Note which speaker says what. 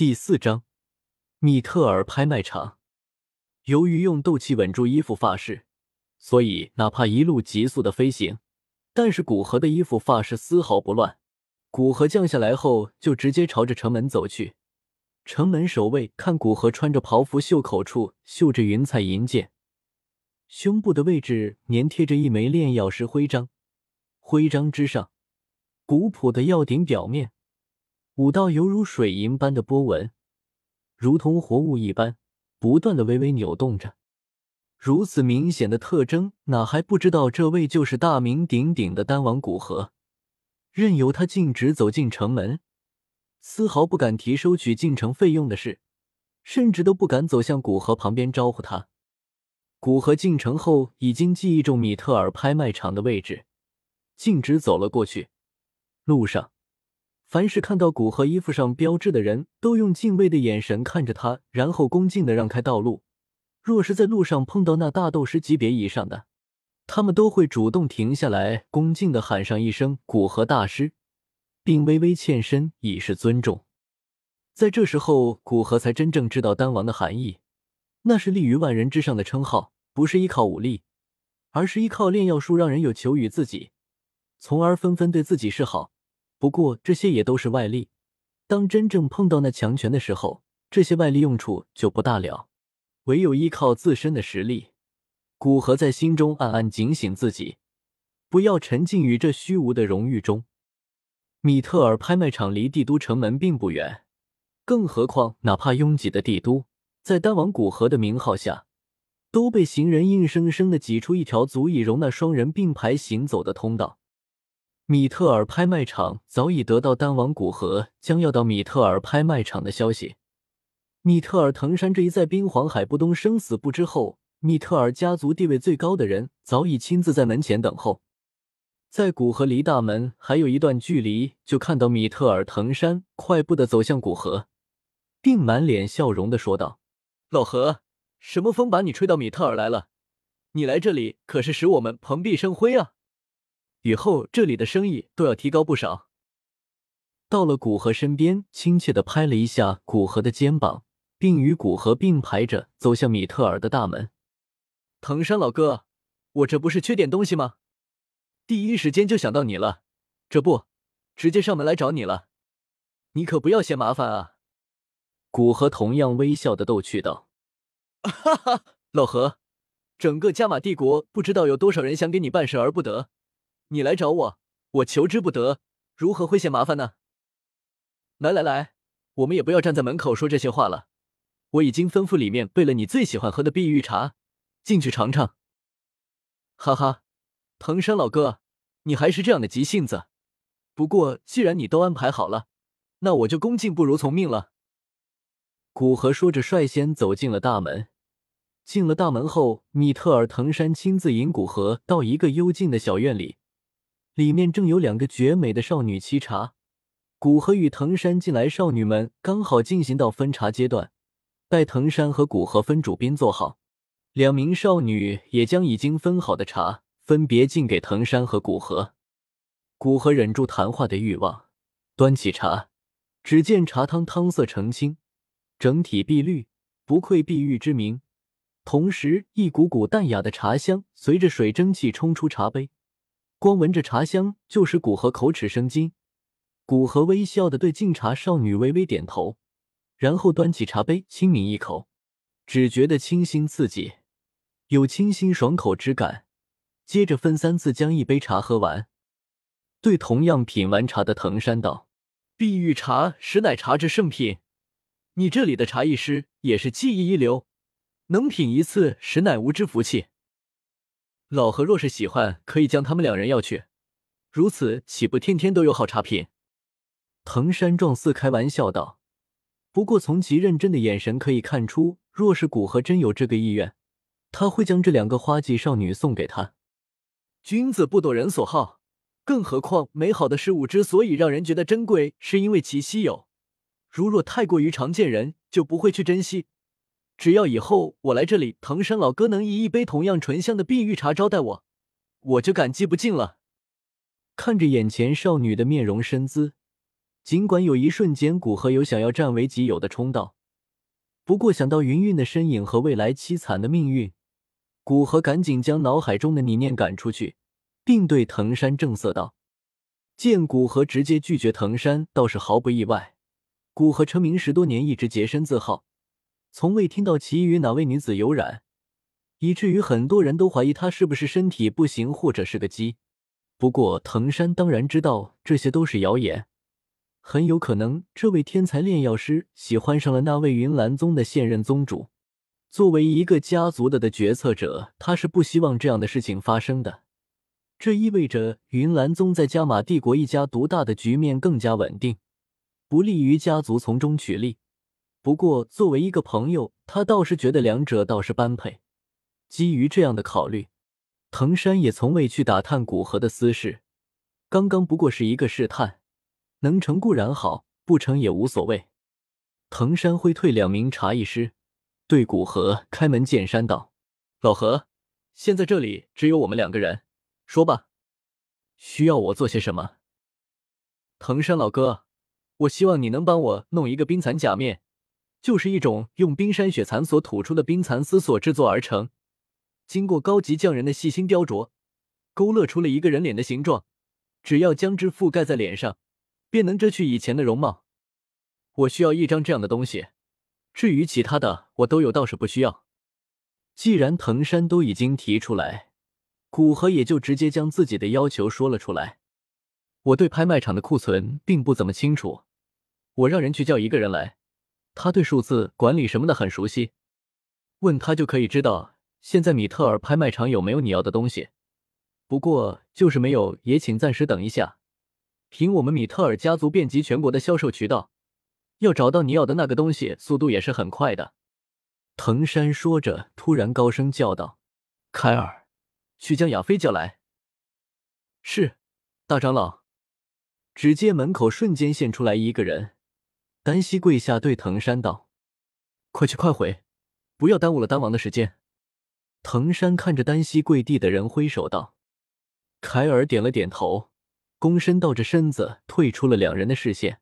Speaker 1: 第四章，米特尔拍卖场。由于用斗气稳住衣服发饰，所以哪怕一路急速的飞行，但是古河的衣服发饰丝毫不乱。古河降下来后，就直接朝着城门走去。城门守卫看古河穿着袍服，袖口处绣着云彩银剑，胸部的位置粘贴着一枚炼药师徽章，徽章之上，古朴的药鼎表面。五道犹如水银般的波纹，如同活物一般，不断的微微扭动着。如此明显的特征，哪还不知道这位就是大名鼎鼎的丹王古河？任由他径直走进城门，丝毫不敢提收取进城费用的事，甚至都不敢走向古河旁边招呼他。古河进城后，已经记忆中米特尔拍卖场的位置，径直走了过去。路上。凡是看到古河衣服上标志的人，都用敬畏的眼神看着他，然后恭敬的让开道路。若是在路上碰到那大斗师级别以上的，他们都会主动停下来，恭敬的喊上一声“古河大师”，并微微欠身以示尊重。在这时候，古河才真正知道丹王的含义，那是立于万人之上的称号，不是依靠武力，而是依靠炼药术让人有求于自己，从而纷纷对自己示好。不过这些也都是外力，当真正碰到那强权的时候，这些外力用处就不大了。唯有依靠自身的实力，古河在心中暗暗警醒自己，不要沉浸于这虚无的荣誉中。米特尔拍卖场离帝都城门并不远，更何况哪怕拥挤的帝都，在丹王古河的名号下，都被行人硬生生的挤出一条足以容纳双人并排行走的通道。米特尔拍卖场早已得到丹王古河将要到米特尔拍卖场的消息。米特尔藤山这一在冰皇海不东生死不知后，米特尔家族地位最高的人早已亲自在门前等候。在古河离大门还有一段距离，就看到米特尔藤山快步的走向古河，并满脸笑容的说道：“老何，什么风把你吹到米特尔来了？你来这里可是使我们蓬荜生辉啊！”以后这里的生意都要提高不少。到了古河身边，亲切的拍了一下古河的肩膀，并与古河并排着走向米特尔的大门。藤山老哥，我这不是缺点东西吗？第一时间就想到你了，这不，直接上门来找你了。你可不要嫌麻烦啊！古河同样微笑的逗趣道：“哈哈，老何，整个加玛帝国不知道有多少人想给你办事而不得。”你来找我，我求之不得，如何会嫌麻烦呢？来来来，我们也不要站在门口说这些话了。我已经吩咐里面备了你最喜欢喝的碧玉茶，进去尝尝。哈哈，藤山老哥，你还是这样的急性子。不过既然你都安排好了，那我就恭敬不如从命了。古河说着，率先走进了大门。进了大门后，米特尔藤山亲自引古河到一个幽静的小院里。里面正有两个绝美的少女沏茶，古河与藤山进来，少女们刚好进行到分茶阶段，待藤山和古河分主宾坐好，两名少女也将已经分好的茶分别敬给藤山和古河。古河忍住谈话的欲望，端起茶，只见茶汤汤色澄清，整体碧绿，不愧碧玉之名，同时一股股淡雅的茶香随着水蒸气冲出茶杯。光闻着茶香，就使古河口齿生津。古河微笑的对敬茶少女微微点头，然后端起茶杯，轻抿一口，只觉得清新刺激，有清新爽口之感。接着分三次将一杯茶喝完，对同样品完茶的藤山道：“碧玉茶实乃茶之圣品，你这里的茶艺师也是技艺一流，能品一次实乃无之福气。”老何若是喜欢，可以将他们两人要去，如此岂不天天都有好茶品？藤山壮似开玩笑道。不过从其认真的眼神可以看出，若是古河真有这个意愿，他会将这两个花季少女送给他。君子不夺人所好，更何况美好的事物之所以让人觉得珍贵，是因为其稀有。如若太过于常见，人就不会去珍惜。只要以后我来这里，藤山老哥能以一杯同样醇香的碧玉茶招待我，我就感激不尽了。看着眼前少女的面容身姿，尽管有一瞬间古河有想要占为己有的冲动，不过想到云云的身影和未来凄惨的命运，古河赶紧将脑海中的理念赶出去，并对藤山正色道：“见古河直接拒绝藤山，倒是毫不意外。古河成名十多年，一直洁身自好，从未听到其与哪位女子有染，以至于很多人都怀疑他是不是身体不行，或者是个鸡。不过藤山当然知道这些都是谣言。”很有可能，这位天才炼药师喜欢上了那位云岚宗的现任宗主。作为一个家族的的决策者，他是不希望这样的事情发生的。这意味着云岚宗在加玛帝国一家独大的局面更加稳定，不利于家族从中取利。不过，作为一个朋友，他倒是觉得两者倒是般配。基于这样的考虑，藤山也从未去打探古河的私事，刚刚不过是一个试探。能成固然好，不成也无所谓。藤山挥退两名茶艺师，对古河开门见山道：“老何，现在这里只有我们两个人，说吧，需要我做些什么？”藤山老哥，我希望你能帮我弄一个冰蚕假面，就是一种用冰山雪蚕所吐出的冰蚕丝所制作而成，经过高级匠人的细心雕琢，勾勒出了一个人脸的形状，只要将之覆盖在脸上。便能遮去以前的容貌。我需要一张这样的东西，至于其他的，我都有，倒是不需要。既然藤山都已经提出来，古河也就直接将自己的要求说了出来。我对拍卖场的库存并不怎么清楚，我让人去叫一个人来，他对数字管理什么的很熟悉，问他就可以知道现在米特尔拍卖场有没有你要的东西。不过就是没有，也请暂时等一下。凭我们米特尔家族遍及全国的销售渠道，要找到你要的那个东西，速度也是很快的。藤山说着，突然高声叫道：“凯尔，去将亚菲叫来。”是，大长老。只见门口瞬间现出来一个人，单膝跪下对藤山道：“快去快回，不要耽误了丹王的时间。”藤山看着单膝跪地的人，挥手道：“凯尔，点了点头。”躬身倒着身子，退出了两人的视线。